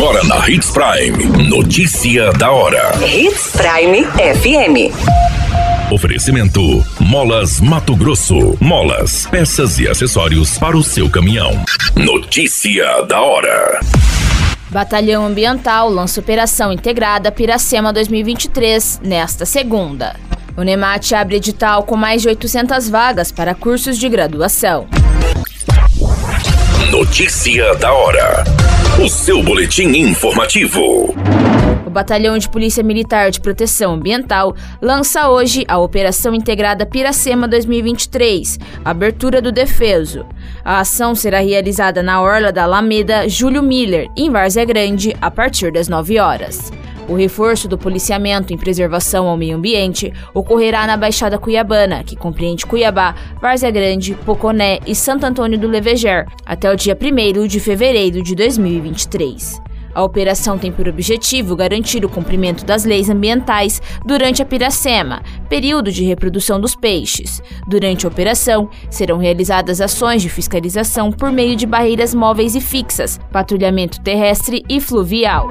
Agora na Hits Prime. Notícia da hora. Hits Prime FM. Oferecimento: Molas Mato Grosso. Molas, peças e acessórios para o seu caminhão. Notícia da hora. Batalhão Ambiental lança Operação Integrada Piracema 2023 nesta segunda. O NEMAT abre edital com mais de 800 vagas para cursos de graduação. Notícia da hora. O seu boletim informativo. O Batalhão de Polícia Militar de Proteção Ambiental lança hoje a Operação Integrada Piracema 2023, abertura do Defeso. A ação será realizada na Orla da Alameda Júlio Miller, em Várzea Grande, a partir das 9 horas. O reforço do policiamento em preservação ao meio ambiente ocorrerá na Baixada Cuiabana, que compreende Cuiabá, Várzea Grande, Poconé e Santo Antônio do Leveger, até o dia 1 de fevereiro de 2023. A operação tem por objetivo garantir o cumprimento das leis ambientais durante a piracema, período de reprodução dos peixes. Durante a operação, serão realizadas ações de fiscalização por meio de barreiras móveis e fixas, patrulhamento terrestre e fluvial.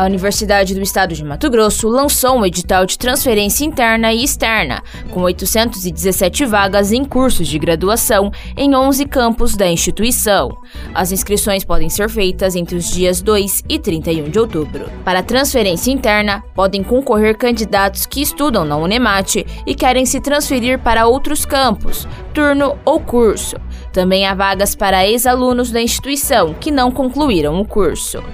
A Universidade do Estado de Mato Grosso lançou um edital de transferência interna e externa, com 817 vagas em cursos de graduação em 11 campos da instituição. As inscrições podem ser feitas entre os dias 2 e 31 de outubro. Para transferência interna, podem concorrer candidatos que estudam na Unemat e querem se transferir para outros campos, turno ou curso. Também há vagas para ex-alunos da instituição que não concluíram o curso.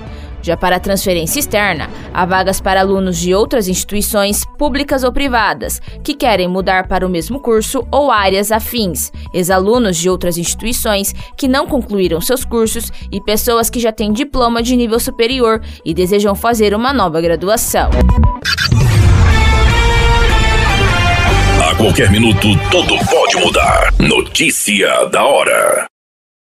Já para transferência externa, há vagas para alunos de outras instituições públicas ou privadas que querem mudar para o mesmo curso ou áreas afins, ex-alunos de outras instituições que não concluíram seus cursos e pessoas que já têm diploma de nível superior e desejam fazer uma nova graduação. A qualquer minuto, tudo pode mudar. Notícia da hora.